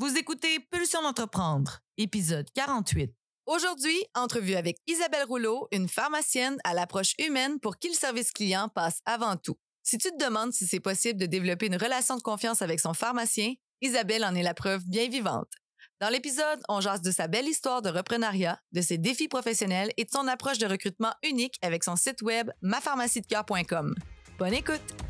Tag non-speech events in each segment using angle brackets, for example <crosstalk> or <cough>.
Vous écoutez Pulsion d'entreprendre, épisode 48. Aujourd'hui, entrevue avec Isabelle Rouleau, une pharmacienne à l'approche humaine pour qui le service client passe avant tout. Si tu te demandes si c'est possible de développer une relation de confiance avec son pharmacien, Isabelle en est la preuve bien vivante. Dans l'épisode, on jase de sa belle histoire de reprenariat, de ses défis professionnels et de son approche de recrutement unique avec son site web mapharmaciedecoeur.com. Bonne écoute!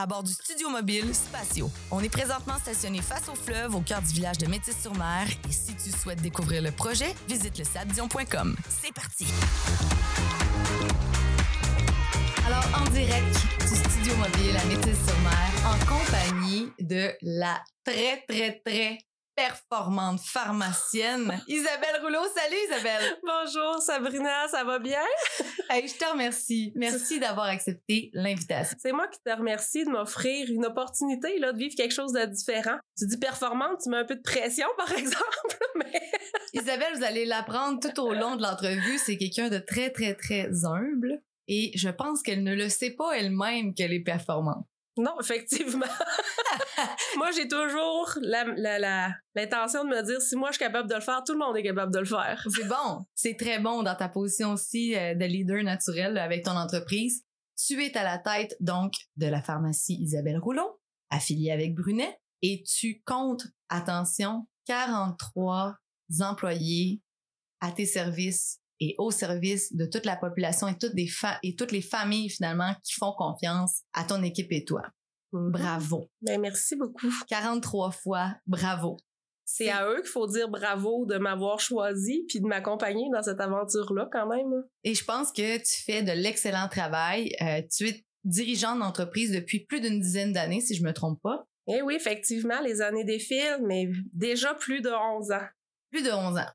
à bord du studio mobile Spatio. On est présentement stationné face au fleuve au cœur du village de Métis-sur-Mer et si tu souhaites découvrir le projet, visite le sabdion.com. C'est parti! Alors, en direct du studio mobile à Métis-sur-Mer, en compagnie de la très, très, très performante pharmacienne <laughs> Isabelle Rouleau. Salut Isabelle! Bonjour Sabrina, ça va bien? <laughs> Hey, je te remercie. Merci d'avoir accepté l'invitation. C'est moi qui te remercie de m'offrir une opportunité là, de vivre quelque chose de différent. Tu dis performante, tu mets un peu de pression par <laughs> exemple, mais... Isabelle, vous allez l'apprendre tout au long de l'entrevue, c'est quelqu'un de très, très, très humble. Et je pense qu'elle ne le sait pas elle-même qu'elle est performante. Non, effectivement. <laughs> moi, j'ai toujours l'intention de me dire si moi je suis capable de le faire, tout le monde est capable de le faire. C'est bon. C'est très bon dans ta position aussi euh, de leader naturel avec ton entreprise. Tu es à la tête donc de la pharmacie Isabelle Rouleau, affiliée avec Brunet, et tu comptes, attention, 43 employés à tes services et au service de toute la population et toutes, des fa et toutes les familles finalement qui font confiance à ton équipe et toi. Bravo. Ben, merci beaucoup. 43 fois, bravo. C'est à eux qu'il faut dire bravo de m'avoir choisi puis de m'accompagner dans cette aventure-là quand même. Et je pense que tu fais de l'excellent travail. Euh, tu es dirigeante d'entreprise depuis plus d'une dizaine d'années, si je me trompe pas. Eh oui, effectivement, les années défilent, mais déjà plus de 11 ans. Plus de 11 ans.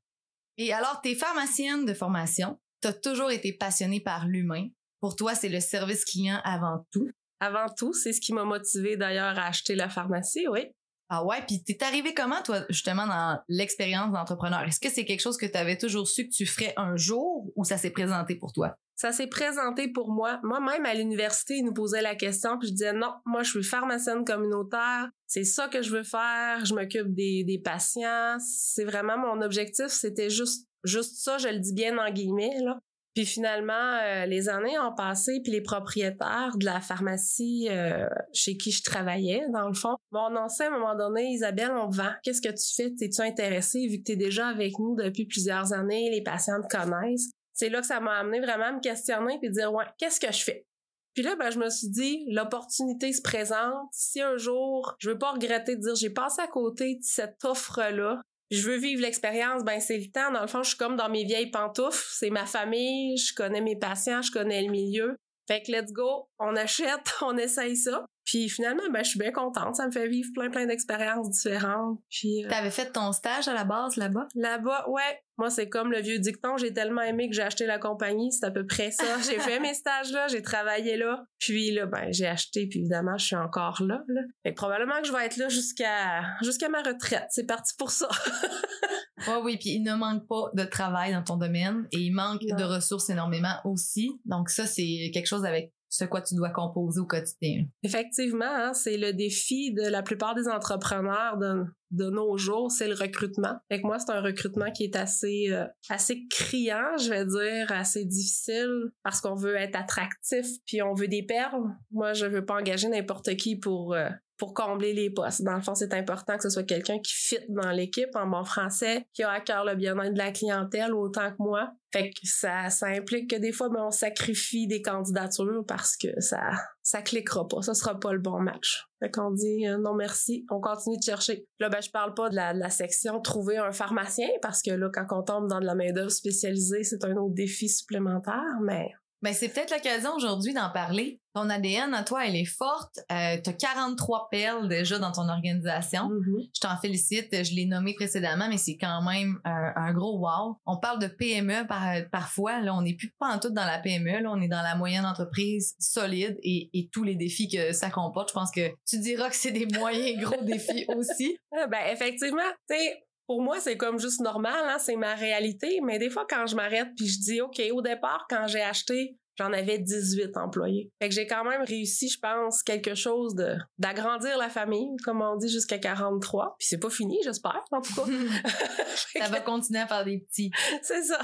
Et alors, t'es pharmacienne de formation. T'as toujours été passionnée par l'humain. Pour toi, c'est le service client avant tout. Avant tout, c'est ce qui m'a motivé d'ailleurs à acheter la pharmacie, oui. Ah ouais, puis t'es arrivé comment toi justement dans l'expérience d'entrepreneur? Est-ce que c'est quelque chose que tu avais toujours su que tu ferais un jour ou ça s'est présenté pour toi? Ça s'est présenté pour moi. Moi-même à l'université, ils nous posaient la question puis je disais non, moi je suis pharmacienne communautaire, c'est ça que je veux faire, je m'occupe des, des patients, c'est vraiment mon objectif, c'était juste juste ça, je le dis bien en guillemets là. Puis finalement, euh, les années ont passé, puis les propriétaires de la pharmacie euh, chez qui je travaillais, dans le fond, m'ont annoncé à un moment donné, Isabelle, on vend. Qu'est-ce que tu fais? T'es-tu intéressée vu que t'es déjà avec nous depuis plusieurs années, les patients te connaissent? C'est là que ça m'a amené vraiment à me questionner puis dire, ouais, qu'est-ce que je fais? Puis là, ben, je me suis dit, l'opportunité se présente. Si un jour, je veux pas regretter de dire, j'ai passé à côté de cette offre-là, je veux vivre l'expérience, ben c'est le temps. Dans le fond, je suis comme dans mes vieilles pantoufles. C'est ma famille, je connais mes patients, je connais le milieu. Fait que let's go, on achète, <laughs> on essaye ça. Puis finalement, ben je suis bien contente. Ça me fait vivre plein plein d'expériences différentes. Puis euh, t'avais fait ton stage à la base là-bas? Là-bas, ouais. Moi, c'est comme le vieux dicton. J'ai tellement aimé que j'ai acheté la compagnie. C'est à peu près ça. <laughs> J'ai fait mes stages là, j'ai travaillé là. Puis là, ben j'ai acheté. Puis évidemment, je suis encore là. là. Fait que probablement que je vais être là jusqu'à jusqu'à ma retraite. C'est parti pour ça. <laughs> ouais, oui. Puis il ne manque pas de travail dans ton domaine et il manque non. de ressources énormément aussi. Donc ça, c'est quelque chose avec ce quoi tu dois composer au quotidien. Effectivement, hein, c'est le défi de la plupart des entrepreneurs de, nos jours, c'est le recrutement. Fait que moi, c'est un recrutement qui est assez euh, assez criant, je vais dire, assez difficile parce qu'on veut être attractif puis on veut des perles. Moi, je veux pas engager n'importe qui pour euh, pour combler les postes. Dans le fond, c'est important que ce soit quelqu'un qui fit dans l'équipe en bon français, qui a à cœur le bien-être de la clientèle autant que moi. Fait que ça, ça implique que des fois, ben, on sacrifie des candidatures parce que ça, ça cliquera pas. Ça sera pas le bon match. Fait qu'on dit euh, non merci, on continue de chercher. Là, ben, je parle pas de la, de la section trouver un pharmacien parce que là, quand on tombe dans de la main-d'œuvre spécialisée, c'est un autre défi supplémentaire, mais ben, c'est peut-être l'occasion aujourd'hui d'en parler. Ton ADN à toi, elle est forte. Euh, tu as 43 perles déjà dans ton organisation. mm-hmm. Je t'en félicite. Je l'ai nommé précédemment, mais c'est quand même un, un gros wow. On parle de PME par, parfois. Là, on n'est plus pas en tout dans la PME. Là, on est dans la moyenne entreprise solide et, et tous les défis que ça comporte. Je pense que tu diras que c'est des moyens gros défis aussi. <laughs> Ah, ben effectivement, tu sais, pour moi, c'est comme juste normal, hein, c'est ma réalité. Mais des fois, quand je m'arrête puis je dis, OK, au départ, quand j'ai acheté, j'en avais 18 employés. Fait que j'ai quand même réussi, je pense, quelque chose de d'agrandir la famille, comme on dit, jusqu'à 43. Puis c'est pas fini, j'espère, en tout cas. <laughs> <laughs> ça va continuer à faire des petits. <laughs> c'est ça.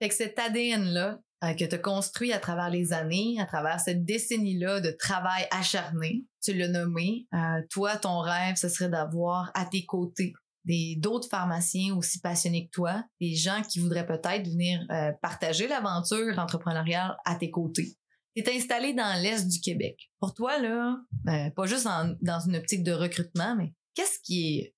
Fait que cet ADN-là, euh, que tu as construit à travers les années, à travers cette décennie-là de travail acharné, tu l'as nommé, euh, toi, ton rêve, ce serait d'avoir à tes côtés d'autres pharmaciens aussi passionnés que toi, des gens qui voudraient peut-être venir euh, partager l'aventure entrepreneuriale à tes côtés. Tu es installé dans l'est du Québec. Pour toi là, euh, pas juste dans une optique de recrutement, mais qu'est-ce qui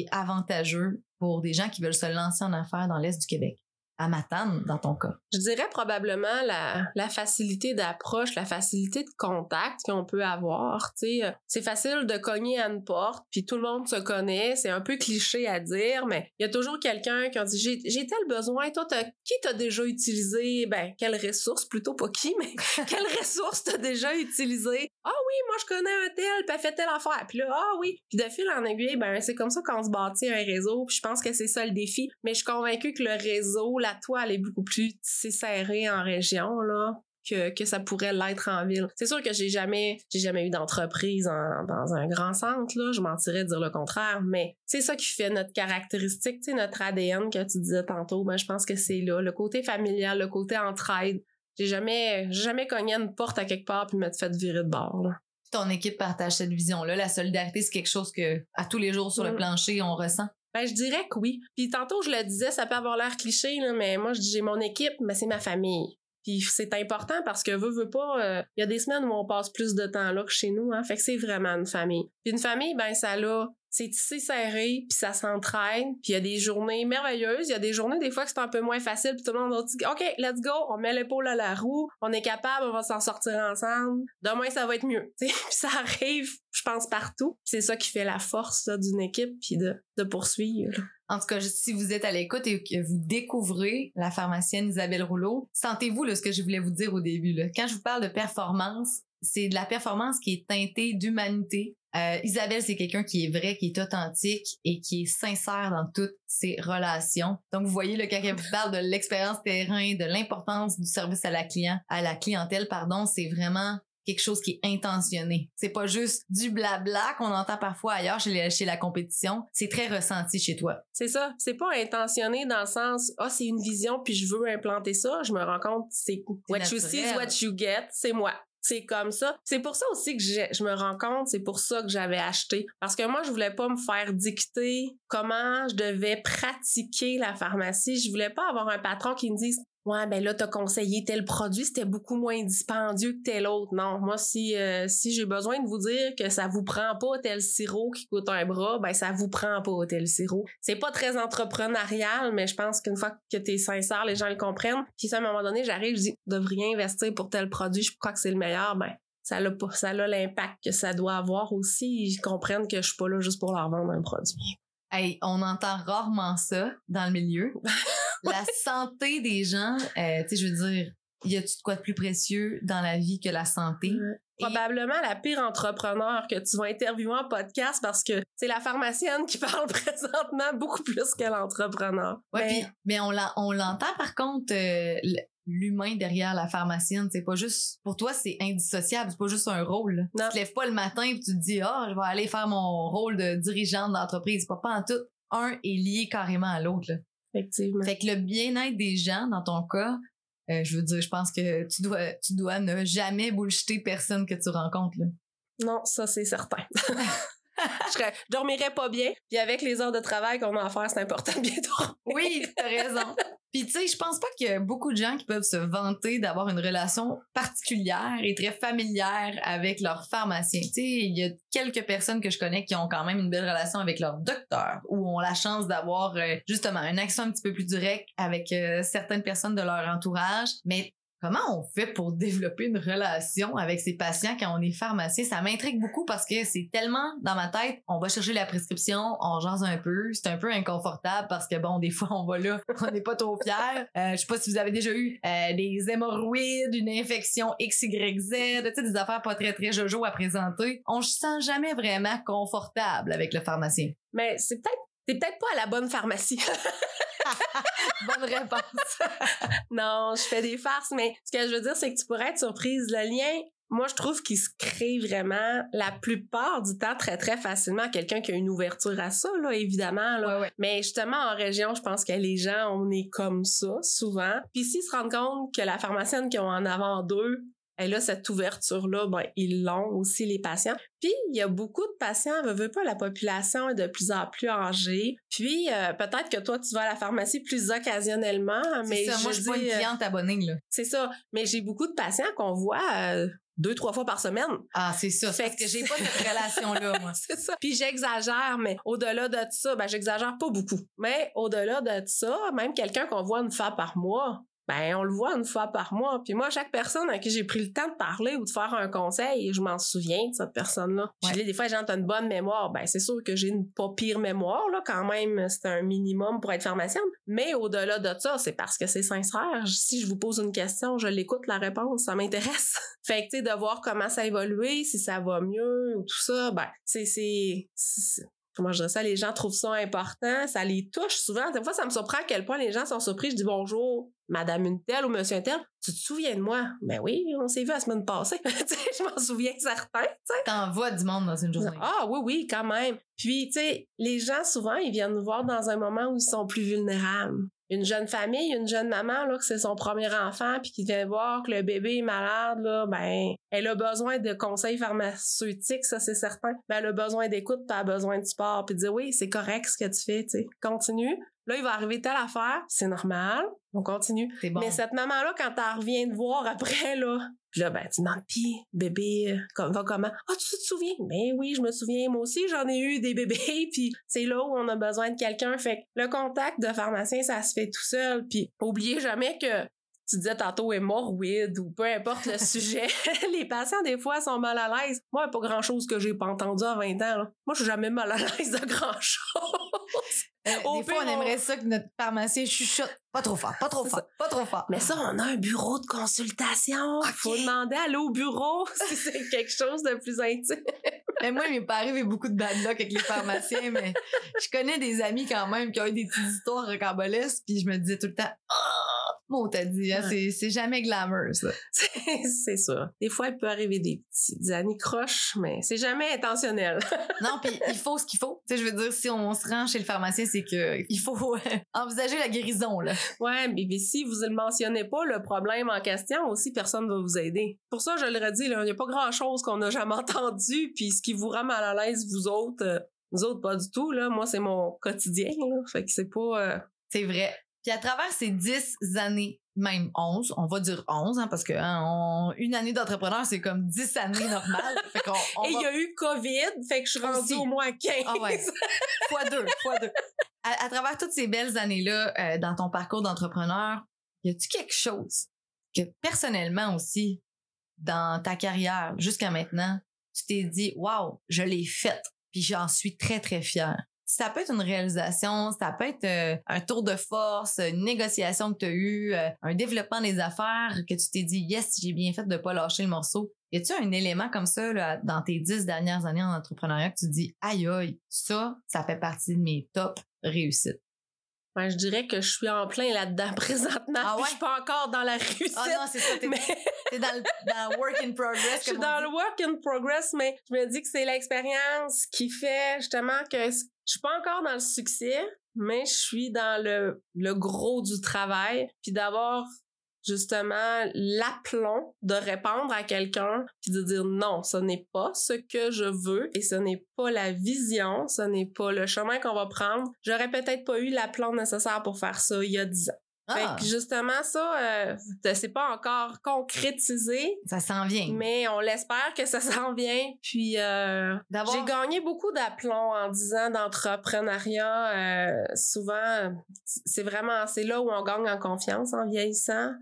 est avantageux pour des gens qui veulent se lancer en affaires dans l'est du Québec? Matane, dans ton cas? Je dirais probablement la, facilité d'approche, la facilité de contact qu'on peut avoir. Sais, c'est facile de cogner à une porte, puis tout le monde se connaît. C'est un peu cliché à dire, mais il y a toujours quelqu'un qui a dit j'ai, tel besoin. Toi, t'as, qui t'as déjà utilisé? Ben, quelle ressource plutôt pas qui, <laughs> mais quelle ressource t'as déjà utilisé? Ah oui, moi je connais un tel, puis elle fait telle affaire. Puis là, ah oui. Puis de fil en aiguille, ben c'est comme ça qu'on se bâtit un réseau. Puis je pense que c'est ça le défi. Mais je suis convaincue que le réseau, la toile est beaucoup plus serrée en région, là. Que, que ça pourrait l'être en ville. C'est sûr que j'ai jamais j'ai jamais eu d'entreprise dans un grand centre là, je mentirais de dire le contraire, mais c'est ça qui fait notre caractéristique, tu sais notre ADN que tu disais tantôt, ben je pense que c'est là le côté familial, le côté entraide. J'ai jamais j'ai jamais cogné une porte à quelque part puis me fait virer de bord. Là. Ton équipe partage cette vision-là. La solidarité, c'est quelque chose que à tous les jours sur le Mm. plancher, on ressent. Ben, je dirais que oui. Puis tantôt, je le disais, ça peut avoir l'air cliché, là, mais moi, je dis, j'ai mon équipe, mais c'est ma famille. Puis c'est important parce que veut, veut pas, euh, il y a des semaines où on passe plus de temps là que chez nous, hein. Fait que c'est vraiment une famille. Puis une famille, ben, ça l'a, c'est tissé serré, puis ça s'entraîne, puis il y a des journées merveilleuses, il y a des journées des fois que c'est un peu moins facile, puis tout le monde dire OK, let's go, on met l'épaule à la roue, on est capable, on va s'en sortir ensemble. Demain ça va être mieux. <laughs> Puis ça arrive, je pense partout. C'est ça qui fait la force d'une équipe puis de, poursuivre. En tout cas, si vous êtes à l'écoute et que vous découvrez la pharmacienne Isabelle Rouleau, sentez-vous ce que je voulais vous dire au début. Quand je vous parle de performance, c'est de la performance qui est teintée d'humanité. Euh, Isabelle, c'est quelqu'un qui est vrai, qui est authentique et qui est sincère dans toutes ses relations. Donc, vous voyez, elle vous parle de l'expérience terrain, de l'importance du service à la à la clientèle, pardon, c'est vraiment quelque chose qui est intentionné. C'est pas juste du blabla qu'on entend parfois ailleurs chez, les- chez la compétition. C'est très ressenti chez toi. C'est ça. C'est pas intentionné dans le sens, ah, c'est une vision puis je veux implanter ça. Je me rends compte, c'est what you see is what you get. C'est moi. C'est comme ça. C'est pour ça aussi que je me rends compte, c'est pour ça que j'avais acheté. Parce que moi, je voulais pas me faire dicter comment je devais pratiquer la pharmacie. Je voulais pas avoir un patron qui me dise Ouais, ben là, t'as conseillé tel produit, c'était beaucoup moins dispendieux que tel autre. Non, moi, si euh, si j'ai besoin de vous dire que ça vous prend pas tel sirop qui coûte un bras, ben ça vous prend pas tel sirop. C'est pas très entrepreneurial, mais je pense qu'une fois que t'es sincère, les gens le comprennent. Puis ça, à un moment donné, j'arrive, je dis, vous devriez investir pour tel produit, je crois que c'est le meilleur, ben ça a ça l'impact que ça doit avoir aussi. Ils comprennent que je suis pas là juste pour leur vendre un produit. Hey, on entend rarement ça dans le milieu. <laughs> la santé des gens, euh, tu sais, je veux dire, y a-tu de quoi de plus précieux dans la vie que la santé? Et- Probablement la pire entrepreneur que tu vas interviewer en podcast parce que c'est la pharmacienne qui <laughs> parle présentement beaucoup plus que l'entrepreneur. Ouais, Mais- on l'en- on l'entend par contre, euh, l'humain derrière la pharmacienne, c'est pas juste, pour toi, c'est indissociable, c'est pas juste un rôle. Non. Tu te lèves pas le matin et tu te dis, ah, je vais aller faire mon rôle de dirigeante d'entreprise. C'est pas, pas en tout. Un est lié carrément à l'autre. Effectivement. Fait que le bien-être des gens, dans ton cas, euh, je veux dire, je pense que tu dois, tu dois ne jamais bullshiter personne que tu rencontres. Là. Non, ça, c'est certain. <laughs> <laughs> je, dormirais pas bien. Puis avec les heures de travail qu'on a à faire, c'est important de bien dormir. Oui, t'as raison. Puis tu sais, je pense pas qu'il y a beaucoup de gens qui peuvent se vanter d'avoir une relation particulière et très familière avec leur pharmacien. Tu sais, il y a quelques personnes que je connais qui ont quand même une belle relation avec leur docteur ou ont la chance d'avoir euh, justement un accent un petit peu plus direct avec euh, certaines personnes de leur entourage. Mais Comment on fait pour <laughs> développer une relation avec ses patients quand on est pharmacien? Ça m'intrigue beaucoup parce que c'est tellement dans ma tête, on va chercher la prescription, on jase un peu, c'est un peu inconfortable parce que bon, des <laughs> fois on va là, on n'est pas trop fiers. Euh, je sais pas si vous avez déjà eu euh, des hémorroïdes, une infection XYZ, tu sais, des affaires pas très très jojo à présenter. On se sent jamais vraiment confortable avec le pharmacien. Mais c'est peut-être T'es peut-être pas à la bonne pharmacie. <laughs> bonne réponse. non, je fais des farces, mais ce que je veux dire, c'est que tu pourrais être surprise. Le lien, moi, je trouve qu'il se crée vraiment la plupart du temps très, très facilement. Quelqu'un qui a une ouverture à ça, là, évidemment. Là. Mais justement, en région, je pense que les gens, on est comme ça, souvent. Puis s'ils se rendent compte que la pharmacienne qui ont en avant d'eux et là, cette ouverture-là, ben, ils l'ont aussi, les patients. Puis, il y a beaucoup de patients, ne veut pas, la population est de plus en plus âgée. Puis, euh, peut-être que toi, tu vas à la pharmacie plus occasionnellement, mais ça, moi, je suis pas une euh, cliente abonnée, là. C'est ça. Mais j'ai beaucoup de patients qu'on voit euh, deux, trois fois par semaine. Ah, c'est ça. Fait que j'ai pas cette relation-là, <laughs> moi. c'est ça. Puis j'exagère, mais au-delà de ça, ben, j'exagère pas beaucoup. Mais au-delà de ça, même quelqu'un qu'on voit une fois par mois, ben on le voit une fois par mois. Puis moi, chaque personne à qui j'ai pris le temps de parler ou de faire un conseil, je m'en souviens de cette personne-là. Puis des fois, j'ai une bonne mémoire. Ben c'est sûr que j'ai une pas pire mémoire là, quand même. C'est un minimum pour être pharmacienne. Mais au-delà de ça, c'est parce que c'est sincère. Si je vous pose une question, je l'écoute la réponse, ça m'intéresse. <laughs> fait que tu sais de voir comment ça a évolué, si ça va mieux ou tout ça, ben c'est c'est comment je dirais ça, les gens trouvent ça important, ça les touche souvent. Des fois, ça me surprend à quel point les gens sont surpris. Je dis bonjour, madame une telle ou monsieur un tel. Tu te souviens de moi? Ben oui, on s'est vu la semaine passée. <laughs> je m'en souviens certain. T'en vois du monde dans une journée. Ah oui, oui, quand même. Puis, tu sais, les gens, souvent, ils viennent nous voir dans un moment où ils sont plus vulnérables une jeune famille, une jeune maman là que c'est son premier enfant puis qui vient voir que le bébé est malade là, ben elle a besoin de conseils pharmaceutiques, ça c'est certain. Ben, elle a besoin d'écoute, puis elle a besoin de sport, puis dire oui, c'est correct ce que tu fais, tu sais. Continue. Là, il va arriver telle affaire, c'est normal, on continue. Mais cette maman-là, quand elle revient de voir après, là, là, ben, tu demandes, pis, bébé, euh, va comment? Ah, tu te souviens? Ben oui, je me souviens, moi aussi, j'en ai eu des bébés, <laughs> puis c'est là où on a besoin de quelqu'un. Fait que le contact de pharmacien, ça se fait tout seul, puis oubliez jamais que tu disais tantôt hémorroïde ou peu importe le <laughs> sujet, <laughs> les patients, des fois, sont mal à l'aise. Moi, pas grand-chose que j'ai pas entendu à 20 ans. Moi, je suis jamais mal à l'aise de grand-chose. Euh, des fois, on aimerait ça que notre pharmacien chuchote. Pas trop fort, pas trop fort, pas trop fort. Mais ça, on a un bureau de consultation. Faut demander à aller au bureau <laughs> si c'est quelque chose de plus intime. mais moi, il m'est pas arrivé beaucoup de bad luck avec les pharmaciens, mais je connais des amis quand même qui ont eu des petites histoires rocambolesques, puis je me disais tout le temps, Bon, t'as dit, hein, c'est jamais glamour, ça. <laughs> c'est ça. Des fois, il peut arriver des petits années croches, mais c'est jamais intentionnel. <laughs> non, puis il faut ce qu'il faut. Tu sais, je veux dire, si on se rend chez le pharmacien, c'est que il faut envisager la guérison, là. Ouais, mais, si vous ne le mentionnez pas, le problème en question aussi, personne ne va vous aider. Pour ça, je le redis, il n'y a pas grand-chose qu'on n'a jamais <laughs> entendu, puis ce qui vous rend mal à l'aise, vous autres, euh, vous autres, pas du tout, là. Moi, c'est mon quotidien, là. Fait que c'est pas... Euh, c'est vrai. Puis à travers ces dix années, même onze, on va dire onze, hein, parce que hein, une année d'entrepreneur, c'est comme dix années normales. <laughs> Et il y a eu COVID, fait que je suis rendue au moins 15. Ah ouais. fois deux, fois deux. À, travers toutes ces belles années-là, euh, dans ton parcours d'entrepreneur, y a-tu quelque chose que personnellement aussi, dans ta carrière jusqu'à maintenant, tu t'es dit, waouh, je l'ai faite, puis j'en suis très, très fière ça peut être une réalisation, ça peut être euh, un tour de force, une négociation que tu as eue, euh, un développement des affaires que tu t'es dit yes, j'ai bien fait de pas lâcher le morceau. Y a-tu un élément comme ça là, dans tes dix dernières années en entrepreneuriat que tu dis aïe aïe, ça, ça fait partie de mes top réussites? Ben, je dirais que je suis en plein là-dedans <laughs> présentement. Ah ouais? Je suis pas encore dans la réussite. Ah non, c'est ça. T'es, mais... <laughs> dans, le, work in progress. Je suis dans le work in progress, mais je me dis que c'est l'expérience qui fait justement que je suis pas encore dans le succès, mais je suis dans le, le gros du travail. Puis d'avoir justement l'aplomb de répondre à quelqu'un puis de dire non, ce n'est pas ce que je veux et ce n'est pas la vision, ce n'est pas le chemin qu'on va prendre. J'aurais peut-être pas eu l'aplomb nécessaire pour faire ça il y a dix ans. Ah, justement, ça, euh, c'est pas encore concrétisé. ça s'en vient. Mais on l'espère que ça s'en vient. Puis euh, j'ai gagné beaucoup d'aplomb en 10 ans d'entrepreneuriat. Euh, souvent, c'est vraiment c'est là où on gagne en confiance en vieillissant.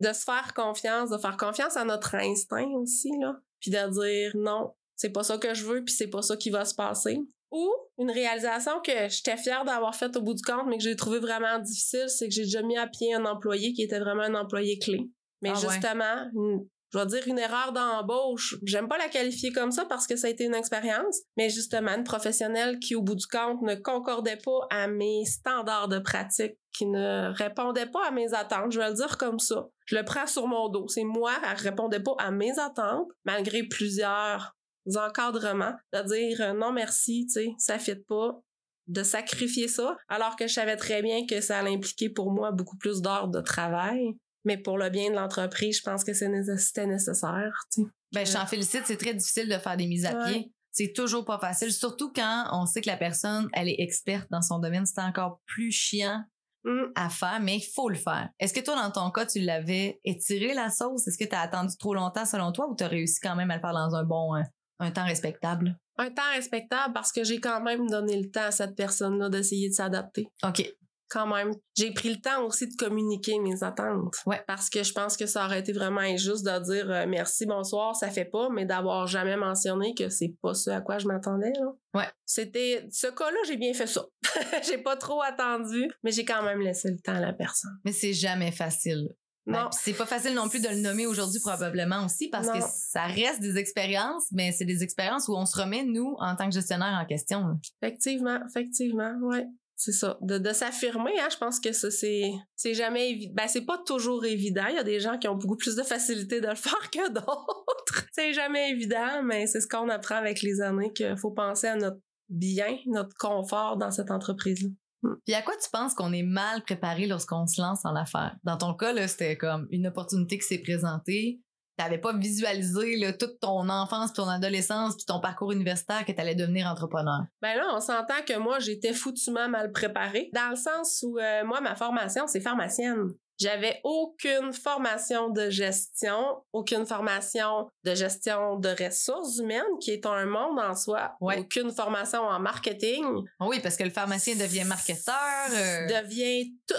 De se faire confiance, de faire confiance à notre instinct aussi, là. Puis de dire non, c'est pas ça que je veux, puis c'est pas ça qui va se passer. Ou une réalisation que j'étais fière d'avoir faite au bout du compte, mais que j'ai trouvé vraiment difficile, c'est que j'ai déjà mis à pied un employé qui était vraiment un employé clé. Mais Ah ouais. justement, une- je vais dire une erreur d'embauche. J'aime pas la qualifier comme ça parce que ça a été une expérience, mais justement une professionnelle qui, au bout du compte, ne concordait pas à mes standards de pratique, qui ne répondait pas à mes attentes. Je vais le dire comme ça. Je le prends sur mon dos. C'est moi, elle répondait pas à mes attentes, malgré plusieurs encadrements, de dire euh, non merci, tu sais, ça fit pas de sacrifier ça, alors que je savais très bien que ça allait impliquer pour moi beaucoup plus d'heures de travail. Mais pour le bien de l'entreprise, je pense que c'était nécessaire. tu sais. Ben, je t'en félicite, c'est très difficile de faire des mises à Ouais. pied. C'est toujours pas facile, surtout quand on sait que la personne, elle est experte dans son domaine. C'est encore plus chiant Mm. à faire, mais il faut le faire. Est-ce que toi, dans ton cas, tu l'avais étiré la sauce? Est-ce que tu as attendu trop longtemps selon toi ou tu as réussi quand même à le faire dans un bon, euh, un temps respectable? Un temps respectable parce que j'ai quand même donné le temps à cette personne-là d'essayer de s'adapter. OK. Quand même. J'ai pris le temps aussi de communiquer mes attentes. Ouais. Parce que je pense que ça aurait été vraiment injuste de dire euh, merci, bonsoir, ça fait pas, mais d'avoir jamais mentionné que c'est pas ce à quoi je m'attendais. Ouais. C'était. Ce cas-là, j'ai bien fait ça. <laughs> j'ai pas trop attendu, mais j'ai quand même laissé le temps à la personne. Mais c'est jamais facile. Ben, Non. puis c'est pas facile non plus de le nommer aujourd'hui probablement aussi parce que ça reste des expériences, mais c'est des expériences où on se remet, nous, en tant que gestionnaire en question. là. Effectivement, effectivement, ouais. C'est ça. De, de s'affirmer, hein, je pense que ça, c'est, c'est jamais évident. Ben, c'est pas toujours évident. Il y a des gens qui ont beaucoup plus de facilité de le <laughs> faire que d'autres. c'est jamais évident, mais c'est ce qu'on apprend avec les années qu'il faut penser à notre bien, notre confort dans cette entreprise-là. Puis à quoi tu penses qu'on est mal préparé lorsqu'on se lance en affaires? Dans ton cas, là, c'était comme une opportunité qui s'est présentée. T'avais pas visualisé là, toute ton enfance, puis ton adolescence, puis ton parcours universitaire que t'allais devenir entrepreneur. Ben là, on s'entend que moi, j'étais foutument mal préparée, dans le sens où euh, moi, ma formation, c'est pharmacienne. J'avais aucune formation de gestion, aucune formation de gestion de ressources humaines, qui est un monde en soi. Ouais. Aucune formation en marketing. Oui, parce que le pharmacien devient marketeur. euh, Devient tout.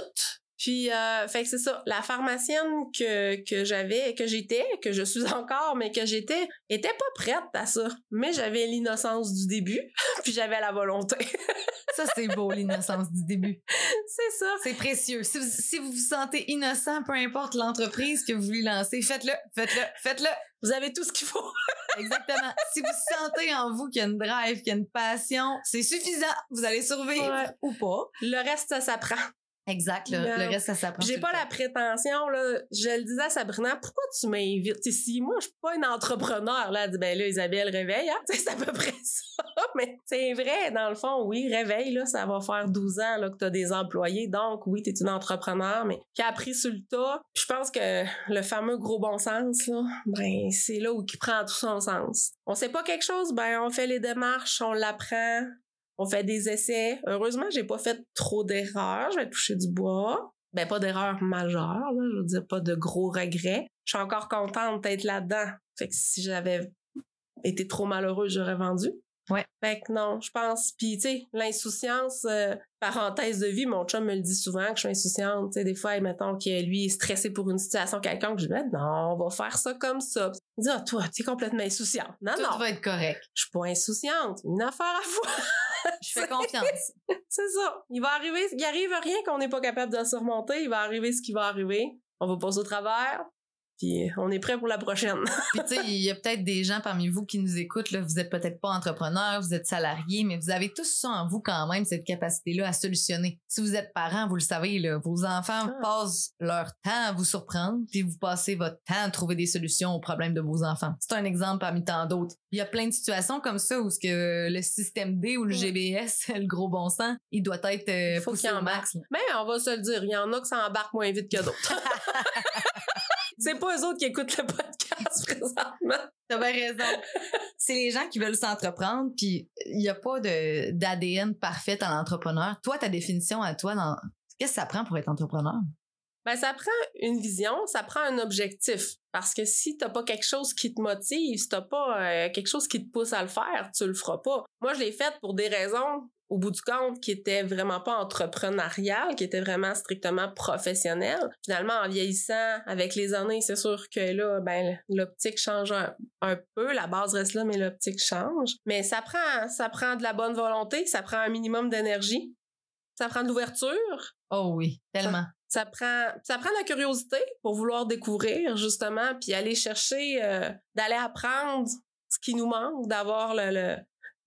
Puis, euh, fait que c'est ça. La pharmacienne que, que j'avais, que j'étais, que je suis <laughs> encore, mais que j'étais, était pas prête à ça. Mais j'avais l'innocence du début, <laughs> puis j'avais la volonté. <laughs> Ça, c'est beau, l'innocence du début. c'est ça. C'est précieux. Si vous, si vous vous sentez innocent, peu importe l'entreprise que vous voulez lancer, faites-le, faites-le, faites-le. Vous avez tout ce qu'il faut. <laughs> Exactement. si vous sentez en vous qu'il y a une drive, qu'il y a une passion, c'est suffisant. Vous allez survivre Ouais. ou pas. Le reste, ça s'apprend. Exact. Le, reste, ça s'apprend. J'ai pas la prétention, là. Je le disais à Sabrina, pourquoi tu m'invites? Si moi, je suis pas une entrepreneur, là, elle dit, ben là, Isabelle, réveille, hein? <laughs> C'est à peu près ça. <laughs> Mais c'est vrai, dans le fond, oui, réveille, là, ça va faire 12 ans, là, que t'as des employés. Donc, oui, t'es une entrepreneur, mais qui a appris sur le tas. Puis je pense que le fameux gros bon sens, là, ben, c'est là où il prend tout son sens. On sait pas quelque chose, ben, on fait les démarches, on l'apprend. On fait des essais. Heureusement, j'ai pas fait trop d'erreurs. Je vais toucher du bois. Ben, pas d'erreurs majeures, là. Je veux dire, pas de gros regrets. Je suis encore contente d'être là-dedans. Si j'avais été trop malheureuse, j'aurais vendu. Ouais. Fait que non, je pense. Puis, tu sais, l'insouciance, euh, parenthèse de vie, mon chum me le dit souvent que je suis insouciante. Tu sais, des fois, mettons que lui est stressé pour une situation quelconque, je lui dis, Ben non, on va faire ça comme ça. Il dit, ah, toi, t'es complètement insouciante. Non, Tout non, va être correct. je suis pas insouciante. Une affaire à fois. <laughs> Je fais confiance. <laughs> C'est ça. Il va arriver, il arrive rien qu'on n'est pas capable de surmonter. Il va arriver ce qui va arriver. On va passer au travers. Puis on est prêt pour la prochaine. <laughs> Puis tu sais, il y a peut-être des gens parmi vous qui nous écoutent, là, vous êtes peut-être pas entrepreneur, vous êtes salarié, mais vous avez tous ça en vous quand même, cette capacité-là à solutionner. Si vous êtes parent, vous le savez, là, vos enfants Ah. passent leur temps à vous surprendre, puis vous passez votre temps à trouver des solutions aux problèmes de vos enfants. C'est un exemple parmi tant d'autres. Il y a plein de situations comme ça où ce que le système D ou le. GBS, <laughs> le gros bon sens, il doit être euh, Il faut poussé qu'il au embarque. max. là. Mais on va se le dire, il y en a qui s'embarquent moins vite que d'autres. <laughs> C'est pas eux autres qui écoutent le podcast <laughs> présentement. T'as bien raison. c'est les gens qui veulent s'entreprendre, puis il n'y a pas de d'ADN parfait en entrepreneur. Toi, ta définition à toi, dans... qu'est-ce que ça prend pour être entrepreneur? Ben, ça prend une vision, ça prend un objectif. Parce que si t'as pas quelque chose qui te motive, si t'as pas euh, quelque chose qui te pousse à le faire, tu le feras pas. Moi, je l'ai fait pour des raisons, au bout du compte, qui étaient vraiment pas entrepreneuriales, qui étaient vraiment strictement professionnelles. Finalement, en vieillissant avec les années, c'est sûr que là, ben, l'optique change un, un, peu, la base reste là, mais l'optique change. Mais ça prend, ça prend de la bonne volonté, ça prend un minimum d'énergie, ça prend de l'ouverture. Oh oui, tellement ça prend ça prend la curiosité pour vouloir découvrir justement puis aller chercher euh, d'aller apprendre ce qui nous manque d'avoir le,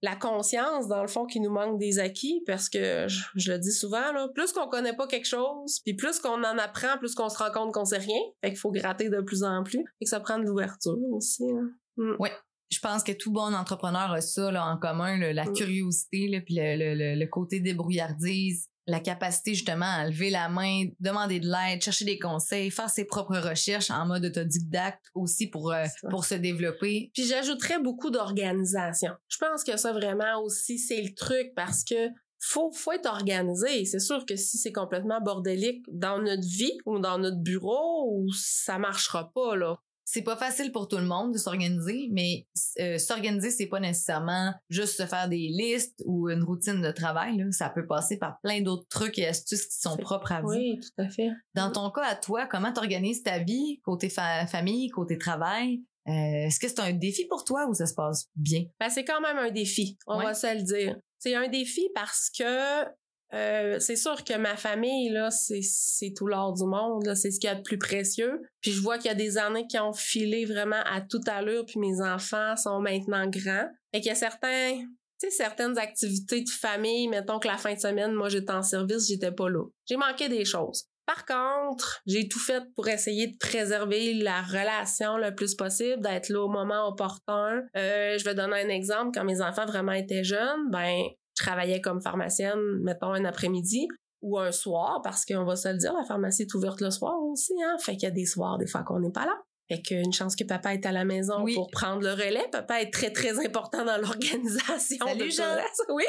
la conscience dans le fond qui nous manque des acquis parce que je, le dis souvent là plus qu'on connaît pas quelque chose puis plus qu'on en apprend plus qu'on se rend compte qu'on sait rien. Fait qu'il faut gratter de plus en plus. Et que ça prend de l'ouverture aussi mm. oui je pense que tout bon entrepreneur a ça là, en commun, la mm. curiosité, là, puis le, le, le, côté débrouillardise, la capacité justement à lever la main, demander de l'aide, chercher des conseils, faire ses propres recherches en mode autodidacte aussi pour euh, pour se développer. Puis j'ajouterais beaucoup d'organisation. Je pense que ça vraiment aussi c'est le truc parce que faut faut être organisé. C'est sûr que si c'est complètement bordélique dans notre vie ou dans notre bureau, ça marchera pas là c'est pas facile pour tout le monde de s'organiser, mais euh, s'organiser, c'est pas nécessairement juste se faire des listes ou une routine de travail. Là. Ça peut passer par plein d'autres trucs et astuces qui sont propres à vous. Oui, tout à fait. Dans ton cas, à toi, comment t'organises ta vie, côté famille, côté travail? Euh, est-ce que c'est un défi pour toi ou ça se passe bien? Ben, c'est quand même un défi, on va se le dire. C'est un défi parce que euh, c'est sûr que ma famille, là, c'est, tout l'or du monde, c'est ce qu'il y a de plus précieux. Puis je vois qu'il y a des années qui ont filé vraiment à toute allure, puis mes enfants sont maintenant grands. Et qu'il y a certains, certaines activités de famille, mettons que la fin de semaine, moi j'étais en service, j'étais pas là. J'ai manqué des choses. Par contre, j'ai tout fait pour essayer de préserver la relation le plus possible, d'être là au moment opportun. Euh, je vais donner un exemple. Quand mes enfants vraiment étaient jeunes, ben je travaillais comme pharmacienne, mettons, un après-midi ou un soir, parce qu'on va se le dire, la pharmacie est ouverte le soir aussi, hein. Fait qu'il y a des soirs, des fois, qu'on n'est pas là. Fait qu'une chance que papa est à la maison pour prendre le relais. Papa est très, très important dans l'organisation de Jean. <laughs> Oui.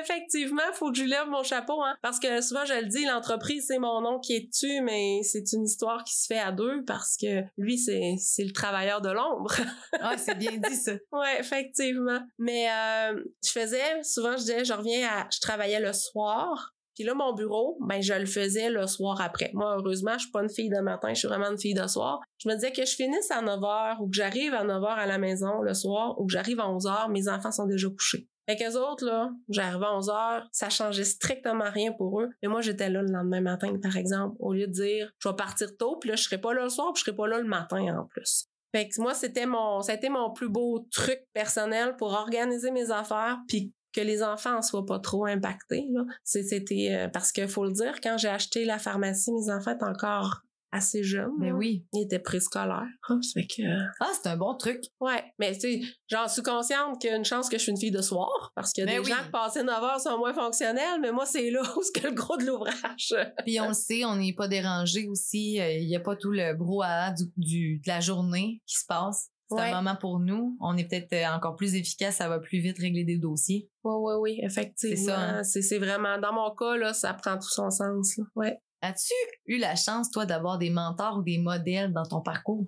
Effectivement, faut que je lève mon chapeau, hein. Parce que souvent, je le dis, l'entreprise, c'est mon nom qui est dessus, mais c'est une histoire qui se fait à deux parce que lui, c'est, c'est le travailleur de l'ombre. ah, c'est bien dit, ça. <laughs> ouais, effectivement. Mais, euh, je faisais, souvent, je disais, je reviens à, je travaillais le soir. Puis là, mon bureau, ben, je le faisais le soir après. Moi, heureusement, je suis pas une fille de matin, je suis vraiment une fille de soir. Je me disais que je finisse à 9 h ou que j'arrive à 9 h à la maison le soir ou que j'arrive à 11 h, mes enfants sont déjà couchés. Fait qu'eux autres, là, j'arrivais à 11 heures, ça changeait strictement rien pour eux. Mais moi, j'étais là le lendemain matin, par exemple, au lieu de dire, je vais partir tôt, puis là, je serai pas là le soir, puis je serai pas là le matin en plus. Fait moi, c'était mon, ça mon plus beau truc personnel pour organiser mes affaires, puis que les enfants en soient pas trop impactés. C'était euh, parce que faut le dire, quand j'ai acheté la pharmacie, mes enfants étaient encore assez jeune. Mais ben oui. Il était préscolaire. Ah, que... Ah, c'est un bon truc. Ouais. Mais tu sais, j'en suis consciente qu'il y a une chance que je suis une fille de soir. Parce que ben des gens qui passaient 9 heures sont moins fonctionnels, mais moi, c'est là <laughs> où c'est le gros de l'ouvrage. Puis on le sait, on n'est pas dérangé aussi. Euh, il n'y a pas tout le brouhaha du, du, de la journée qui se passe. C'est un moment pour nous. On est peut-être euh, encore plus efficace, ça va plus vite régler des dossiers. Oui, oui, oui, effectivement. C'est ça. Hein. C'est vraiment, dans mon cas, là, ça prend tout son sens. Là. Ouais. As-tu eu la chance, toi, d'avoir des mentors ou des modèles dans ton parcours?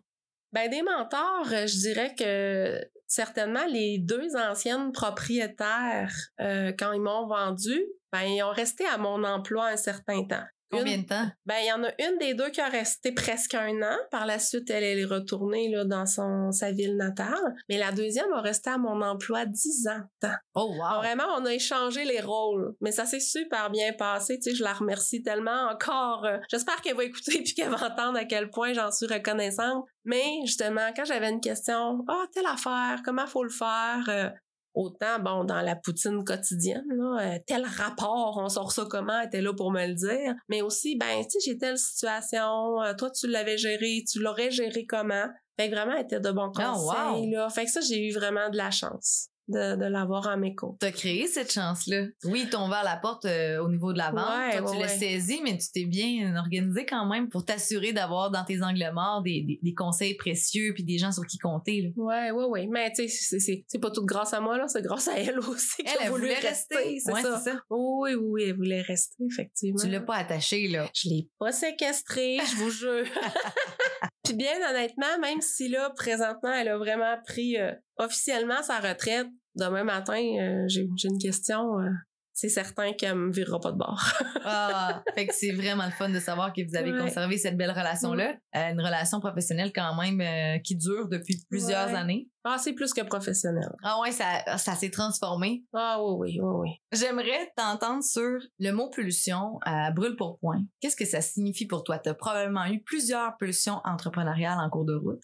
Ben, des mentors, euh, je dirais que certainement les deux anciennes propriétaires, euh, quand ils m'ont vendu, ben, ils ont resté à mon emploi un certain temps. Combien de temps? Ben, il y en a une des deux qui a resté presque un an. Par la suite, elle, est retournée là, dans son, sa ville natale. Mais la deuxième a resté à mon emploi dix ans. Oh, wow! Vraiment, on a échangé les rôles. Mais ça s'est super bien passé. Tu sais, je la remercie tellement encore. Euh, j'espère qu'elle va écouter <laughs> puis qu'elle va entendre à quel point j'en suis reconnaissante. Mais justement, quand j'avais une question, ah, oh, telle affaire, comment faut le faire? Euh, Autant, bon, dans la poutine quotidienne, là, euh, tel rapport, on sort ça comment, était là pour me le dire. Mais aussi, ben, tu sais, j'ai telle situation, euh, toi, tu l'avais géré, tu l'aurais géré comment? Fait que vraiment, elle était de bons oh, conseils, là. Fait que ça, j'ai eu vraiment de la chance. De, de l'avoir à mes côtés. T'as créé cette chance-là. Oui, ils t'ont ouvert la porte euh, au niveau de la vente. Ouais, Toi, tu ouais, l'as ouais. saisi, mais tu t'es bien organisé quand même pour t'assurer d'avoir dans tes angles morts des, des, des conseils précieux puis des gens sur qui compter. Là. Ouais, ouais, ouais. Mais tu sais, c'est- pas tout grâce à moi, là. C'est grâce à elle aussi qu'elle voulait rester. rester. C'est Ouais, ça. Oui, oui, oui, elle voulait rester, effectivement. Tu l'as pas attaché, là. Je l'ai pas séquestrée, je vous jure. <laughs> Puis bien honnêtement, même si là, présentement, elle a vraiment pris euh, officiellement sa retraite, demain matin, euh, j'ai une question. euh, c'est certain qu'elle me virera pas de bord. <laughs> Ah, fait que c'est vraiment le fun de savoir que vous avez Ouais. conservé cette belle relation-là. Euh, une relation professionnelle quand même euh, qui dure depuis plusieurs Ouais. années. ah, c'est plus que professionnel. Ah ouais, ça, ça s'est transformé. Ah oui, oui, oui, oui. J'aimerais t'entendre sur le mot pulsion à brûle pour point. Qu'est-ce que ça signifie pour toi? Tu as probablement eu plusieurs pulsions entrepreneuriales en cours de route.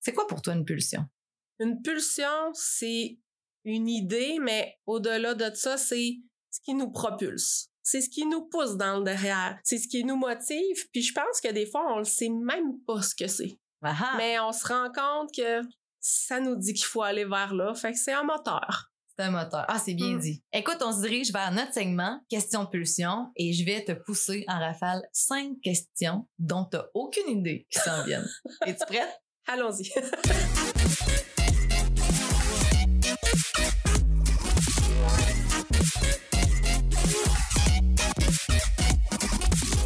C'est quoi pour toi une pulsion? Une pulsion, c'est une idée, mais au-delà de ça, c'est ce qui nous propulse. C'est ce qui nous pousse dans le derrière. C'est ce qui nous motive. Puis je pense que des fois, on le sait même pas ce que c'est. Mais on se rend compte que ça nous dit qu'il faut aller vers là. Fait que c'est un moteur. c'est un moteur. Ah, c'est bien Mm. dit. Écoute, on se dirige vers notre segment question pulsion et je vais te pousser en rafale cinq questions dont tu aucune idée qui s'en viennent. <laughs> Es-tu prête? Allons-y. <laughs>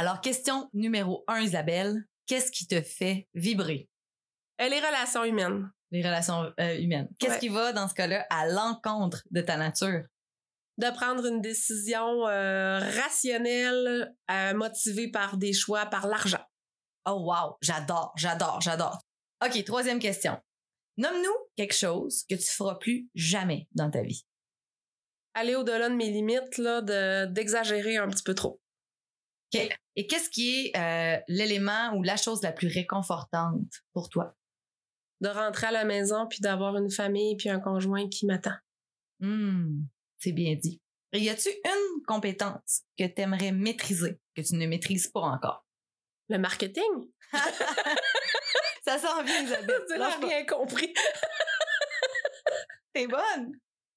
Alors, question numéro un, Isabelle. Qu'est-ce qui te fait vibrer? Euh, Les relations humaines. Les relations euh, humaines. Qu'est-ce Ouais. qui va, dans ce cas-là, à l'encontre de ta nature? De prendre une décision euh, rationnelle, motivée par des choix, par l'argent. Oh wow, j'adore, j'adore, j'adore. OK, troisième question. Nomme-nous quelque chose que tu feras plus jamais dans ta vie. Aller au-delà de mes limites, là, de- d'exagérer un petit peu trop. Et qu'est-ce qui est euh, l'élément ou la chose la plus réconfortante pour toi? De rentrer à la maison, puis d'avoir une famille, puis un conjoint qui m'attend. Hmm, c'est bien dit. Et y a-tu une compétence que tu aimerais maîtriser, que tu ne maîtrises pas encore? Le marketing? <laughs> Ça s'en vient, Isabelle. Tu n'as rien compris. T'es bonne.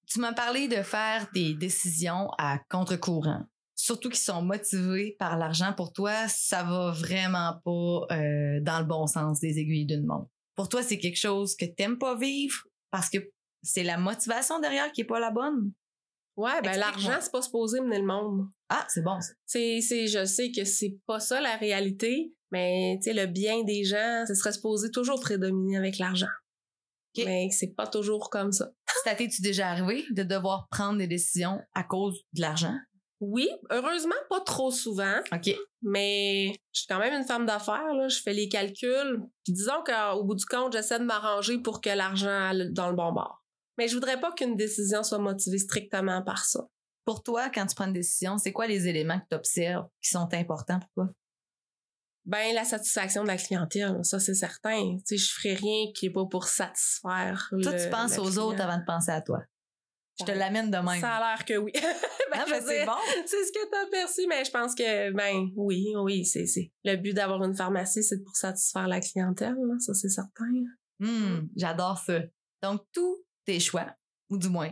Tu m'as parlé de faire des décisions à contre-courant. Surtout qui sont motivées par l'argent. Pour toi, ça va vraiment pas euh, dans le bon sens des aiguilles d'une montre. Pour toi, c'est quelque chose que t'aimes pas vivre parce que c'est la motivation derrière qui est pas la bonne? Ouais, ben l'argent, c'est pas supposé mener le monde. Ah, c'est bon. ça. C'est, c'est, je sais que c'est pas ça la réalité, mais tu sais, le bien des gens, ce serait supposé toujours prédominer avec l'argent. Mais c'est pas toujours comme ça. Ça t'es-tu déjà arrivé de devoir prendre des décisions à cause de l'argent? Oui, heureusement, pas trop souvent, OK. mais je suis quand même une femme d'affaires, là. Je fais les calculs. Puis disons qu'au bout du compte, j'essaie de m'arranger pour que l'argent aille dans le bon bord. Mais je voudrais pas qu'une décision soit motivée strictement par ça. Pour toi, quand tu prends une décision, c'est quoi les éléments que tu observes qui sont importants pour toi? Ben, la satisfaction de la clientèle, ça, c'est certain. Tu sais, je ferais rien qui est pas pour satisfaire Toi, le- tu penses aux client. autres avant de penser à toi. Je te l'amène de même. Ça a l'air que oui. <laughs> Ben, Ah, ben, c'est bon. C'est ce que t'as perçu, mais je pense que, ben, oui, oui, c'est, c'est. Le but d'avoir une pharmacie, c'est pour satisfaire la clientèle, là. Ça, c'est certain. Hmm, J'adore ça. Donc, tous tes choix, ou du moins,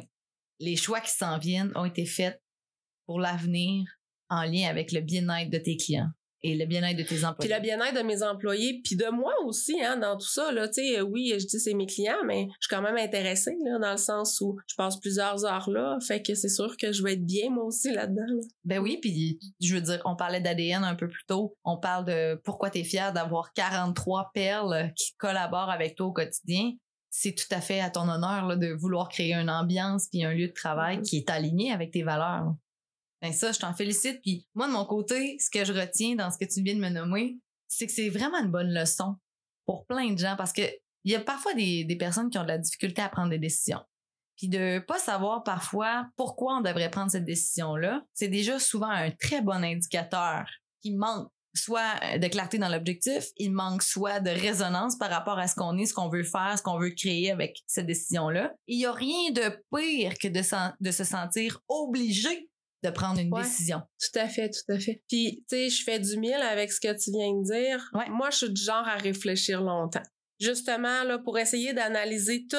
les choix qui s'en viennent ont été faits pour l'avenir en lien avec le bien-être de tes clients et le bien-être de tes Puis employés. le bien-être de mes employés, puis de moi aussi, hein, dans tout ça, là. Tu sais, euh, oui, je dis c'est mes clients, mais je suis quand même intéressée, là, dans le sens où je passe plusieurs heures là. Fait que c'est sûr que je vais être bien, moi aussi, là-dedans, là. Ben oui, puis je veux dire, on parlait d'ADN un peu plus tôt. On parle de pourquoi tu es fier d'avoir 43 perles qui collaborent avec toi au quotidien. C'est tout à fait à ton honneur là, de vouloir créer une ambiance puis un lieu de travail Mhm. qui est aligné avec tes valeurs. Ben ça, je t'en félicite. Puis moi, de mon côté, ce que je retiens dans ce que tu viens de me nommer, c'est que c'est vraiment une bonne leçon pour plein de gens parce que il y a parfois des, des personnes qui ont de la difficulté à prendre des décisions. Puis de pas savoir parfois pourquoi on devrait prendre cette décision-là, c'est déjà souvent un très bon indicateur qui manque soit de clarté dans l'objectif, il manque soit de résonance par rapport à ce qu'on est, ce qu'on veut faire, ce qu'on veut créer avec cette décision-là. Il y a rien de pire que de se sentir obligé de prendre une décision. Tout à fait, tout à fait. Puis, tu sais, je fais du mille avec ce que tu viens de dire. Moi, je suis du genre à réfléchir longtemps. Justement, là, pour essayer d'analyser tout,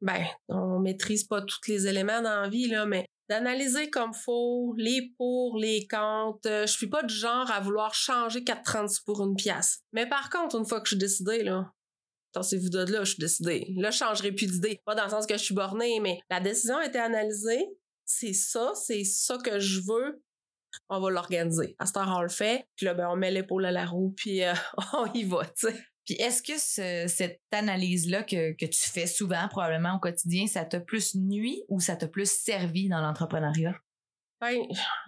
ben, on maîtrise pas tous les éléments dans la vie, là, mais d'analyser comme faut les pour, les contre. Euh, je suis pas du genre à vouloir changer 4,36 pour une pièce. Mais par contre, une fois que je suis décidée, là, Attendez-vous de là, je suis décidée. Là, je changerai plus d'idée. Pas dans le sens que je suis bornée, mais la décision a été analysée. C'est ça, c'est ça que je veux. On va l'organiser. À ce temps, on le fait. Puis là, ben, on met l'épaule à la roue, puis euh, <laughs> on y va, tu sais. Puis est-ce que cette analyse-là que, que tu fais souvent, probablement au quotidien, ça t'a plus nuit ou ça t'a plus servi dans l'entrepreneuriat? Ben,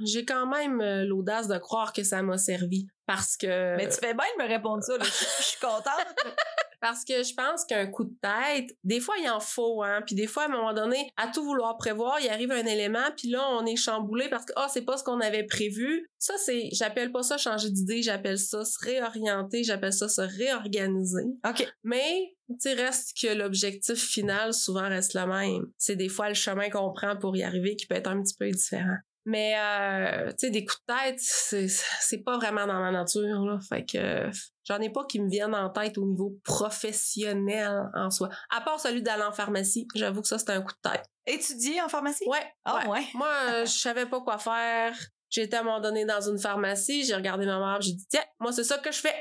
j'ai quand même euh, l'audace de croire que ça m'a servi parce que. Mais tu fais bien de me répondre ça, Je suis contente. <laughs> Parce que je pense qu'un coup de tête, des fois, il en faut, hein. Puis des fois, à un moment donné, à tout vouloir prévoir, il arrive un élément, puis là, on est chamboulé parce que, ah, oh, c'est pas ce qu'on avait prévu. Ça, c'est, j'appelle pas ça changer d'idée, j'appelle ça se réorienter, j'appelle ça se réorganiser. OK. Mais, tu reste que l'objectif final souvent reste le même. C'est des fois le chemin qu'on prend pour y arriver qui peut être un petit peu différent. Mais, euh, tu sais, des coups de tête, c'est pas vraiment dans ma nature, là. Fait que j'en ai pas qui me viennent en tête au niveau professionnel en soi. À part celui d'aller en pharmacie, j'avoue que ça, c'était un coup de tête. Étudier en pharmacie? Ouais. Ah, ouais. Moi, euh, je savais pas quoi faire. J'étais à un moment donné dans une pharmacie, j'ai regardé ma mère, j'ai dit, tiens, moi, c'est ça que je fais.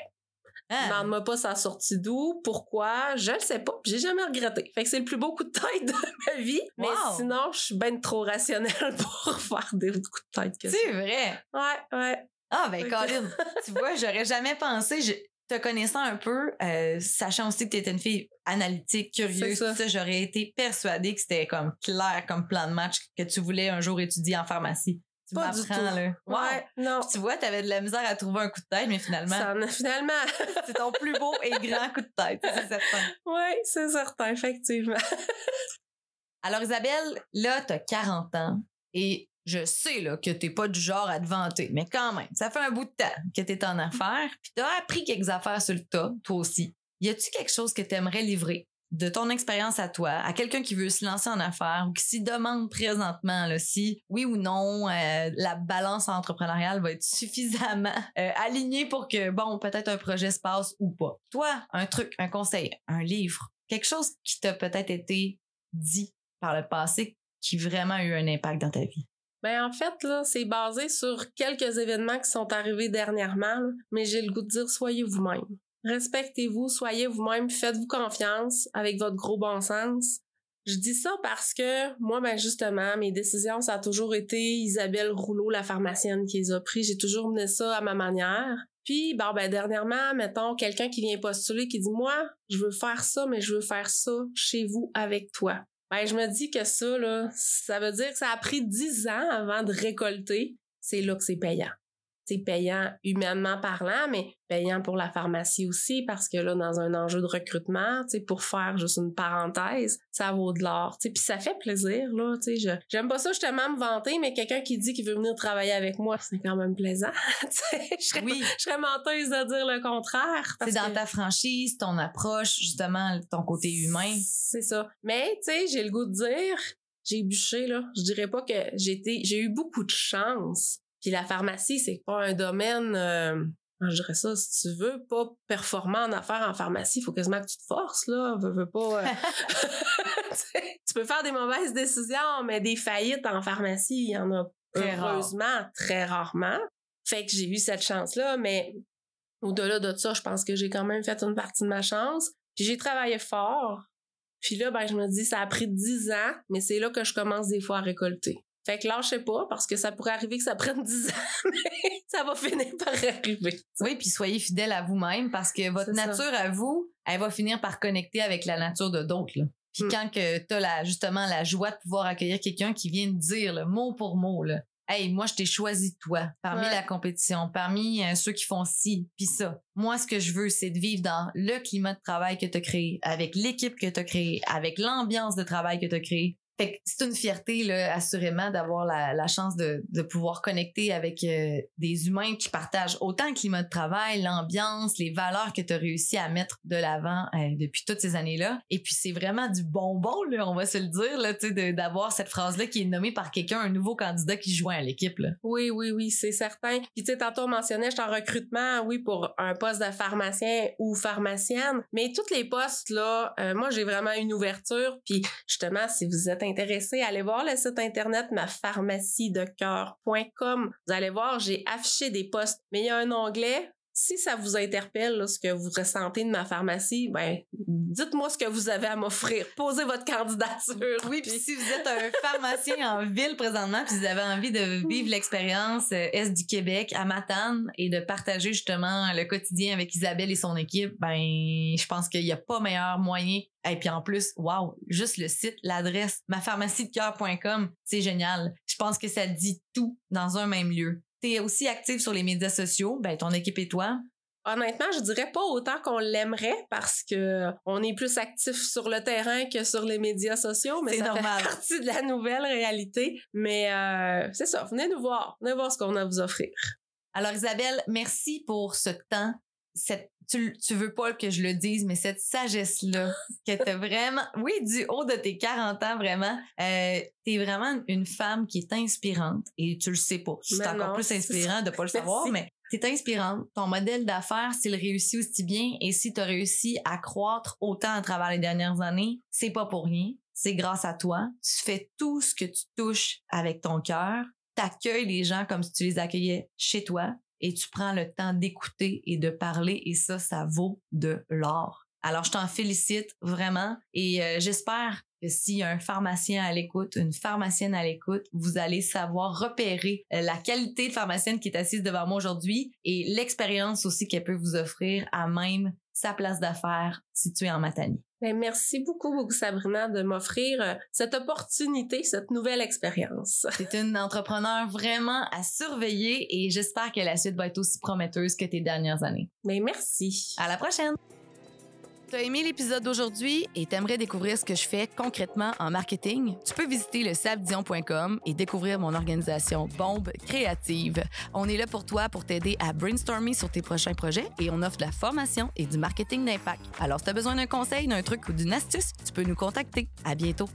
Ah. Demande-moi pas sa sortie d'où, pourquoi, je le sais pas, j'ai jamais regretté. Fait que c'est le plus beau coup de tête <laughs> de ma vie, mais sinon, je suis ben trop rationnelle <laughs> pour faire des coups de tête que C'est vrai? Ouais, ouais. Ah, ben, Colin, tu vois, j'aurais jamais pensé, te connaissant un peu, euh, sachant aussi que tu étais une fille analytique, curieuse, ça, j'aurais été persuadée que c'était comme clair comme plan de match que tu voulais un jour étudier en pharmacie. Tu m'apprends, là. Ouais, non. tu vois, t'avais de la misère à trouver un coup de tête, mais finalement. Ça, finalement. <laughs> c'est ton plus beau et grand coup de tête, c'est certain. Oui, c'est certain, effectivement. Alors, Isabelle, là, t'as 40 ans et je sais là, que t'es pas du genre à te vanter, mais quand même, ça fait un bout de temps que t'es en affaires, puis t'as appris quelques affaires sur le tas, toi aussi. Y a-tu quelque chose que t'aimerais livrer de ton expérience à toi, à quelqu'un qui veut se lancer en affaires ou qui s'y demande présentement là, si oui ou non euh, la balance entrepreneuriale va être suffisamment euh, alignée pour que bon peut-être un projet se passe ou pas? Toi, un truc, un conseil, un livre, quelque chose qui t'a peut-être été dit par le passé qui vraiment a eu un impact dans ta vie. Ben en fait là, c'est basé sur quelques événements qui sont arrivés dernièrement, mais j'ai le goût de dire soyez vous-même. Respectez-vous, soyez vous-même, faites-vous confiance avec votre gros bon sens. Je dis ça parce que moi, ben justement, mes décisions, ça a toujours été Isabelle Rouleau, la pharmacienne, qui les a pris. J'ai toujours mené ça à ma manière. Puis, ben dernièrement, mettons, quelqu'un qui vient postuler, qui dit, moi, je veux faire ça, mais je veux faire ça chez vous avec toi. Je me dis que ça, là, ça veut dire que ça a pris dix ans avant de récolter. C'est là que c'est payant c'est payant humainement parlant, mais payant pour la pharmacie aussi parce que là, dans un enjeu de recrutement, tu sais, pour faire juste une parenthèse, ça vaut de l'or, tu sais, puis ça fait plaisir, là, tu sais, j'aime pas ça justement me vanter, mais quelqu'un qui dit qu'il veut venir travailler avec moi, c'est quand même plaisant, <laughs> tu sais, je serais, oui. je serais menteuse de dire le contraire. C'est dans ta franchise, ton approche, justement, ton côté humain. C'est ça. Mais, tu sais, j'ai le goût de dire, j'ai bûché, là. Je dirais pas que j'ai eu beaucoup de chance puis la pharmacie, c'est pas un domaine, euh, je dirais ça, si tu veux, pas performant en affaires en pharmacie, il faut quasiment que tu te forces, là. Veux, pas. Euh, <laughs> <laughs> tu peux faire des mauvaises décisions, mais des faillites en pharmacie, il y en a très heureusement très rarement. Fait que j'ai eu cette chance-là, mais au-delà de ça, je pense que j'ai quand même fait une partie de ma chance. Puis j'ai travaillé fort. Puis là, ben, je me dis, ça a pris dix ans, mais c'est là que je commence des fois à récolter. Fait que lâchez pas parce que ça pourrait arriver que ça prenne 10 ans, mais <laughs> ça va finir par arriver. Oui, puis soyez fidèle à vous-même parce que votre nature à vous, elle va finir par connecter avec la nature de d'autres. Puis hmm. quand que t'as la, justement la joie de pouvoir accueillir quelqu'un qui vient de dire le mot pour mot, là, hey, moi, je t'ai choisi toi parmi Ouais. la compétition, parmi euh, ceux qui font ci, puis ça. Moi, ce que je veux, c'est de vivre dans le climat de travail que tu as créé, avec l'équipe que tu as créée, avec l'ambiance de travail que tu as créée. C'est une fierté, là, assurément, d'avoir la, chance de, pouvoir connecter avec euh, des humains qui partagent autant le climat de travail, l'ambiance, les valeurs que tu as réussi à mettre de l'avant euh, depuis toutes ces années-là. Et puis, c'est vraiment du bonbon, là, on va se le dire, là, tu sais, d'avoir cette phrase-là qui est nommée par quelqu'un, un nouveau candidat qui joint à l'équipe. Oui, oui, oui, c'est certain. Puis tu sais, tantôt on mentionnait, je suis en recrutement, oui, pour un poste de pharmacien ou pharmacienne. Mais tous les postes, là, euh, moi, j'ai vraiment une ouverture. Puis justement, si vous êtes intéressé, allez voir le site internet mapharmaciedecoeur.com. Vous allez voir, j'ai affiché des postes. Mais il y a un onglet. Si ça vous interpelle, là, ce que vous ressentez de ma pharmacie, ben, dites-moi ce que vous avez à m'offrir. Posez votre candidature. Oui, puis si vous êtes un pharmacien en ville présentement, puis vous avez envie de vivre l'expérience euh, Est du Québec à Matane et de partager justement le quotidien avec Isabelle et son équipe, ben je pense qu'il n'y a pas meilleur moyen. Et puis en plus, wow, juste le site, l'adresse, mapharmaciedecoeur.com, c'est génial. Je pense que ça dit tout dans un même lieu. T'es aussi active sur les médias sociaux, ben ton équipe et toi? Honnêtement, je dirais pas autant qu'on l'aimerait parce que on est plus actif sur le terrain que sur les médias sociaux, mais C'est ça normal. fait <laughs> partie de la nouvelle réalité. Mais euh, c'est ça, venez nous voir, venez voir ce qu'on a à vous offrir. Alors Isabelle, merci pour ce temps. Cette, tu, tu veux pas que je le dise, mais cette sagesse-là que t'as <laughs> vraiment, oui, du haut de tes 40 ans, vraiment, euh, t'es vraiment une femme qui est inspirante et tu le sais pas. C'est encore non, plus inspirant de pas le <laughs> savoir, mais t'es inspirante. Ton modèle d'affaires, s'il réussit aussi bien et si t'as réussi à croître autant à travers les dernières années, c'est pas pour rien. C'est grâce à toi. Tu fais tout ce que tu touches avec ton cœur. T'accueilles les gens comme si tu les accueillais chez toi et tu prends le temps d'écouter et de parler et ça, ça vaut de l'or. Alors, je t'en félicite vraiment et euh, j'espère que s'il y a un pharmacien à l'écoute, une pharmacienne à l'écoute, vous allez savoir repérer euh, la qualité de pharmacienne qui est assise devant moi aujourd'hui et l'expérience aussi qu'elle peut vous offrir à même sa place d'affaires située en Matanie. Ben, merci beaucoup, beaucoup, Sabrina, de m'offrir euh, cette opportunité, cette nouvelle expérience. <laughs> C'est une entrepreneur vraiment à surveiller et j'espère que la suite va être aussi prometteuse que tes dernières années. Mais merci. À la prochaine! T'as aimé l'épisode d'aujourd'hui et t'aimerais découvrir ce que je fais concrètement en marketing? Tu peux visiter le sabdion.com et découvrir mon organisation Bombe Créative. On est là pour toi pour t'aider à brainstormer sur tes prochains projets et on offre de la formation et du marketing d'impact. Alors, si t'as besoin d'un conseil, d'un truc ou d'une astuce, tu peux nous contacter. À bientôt!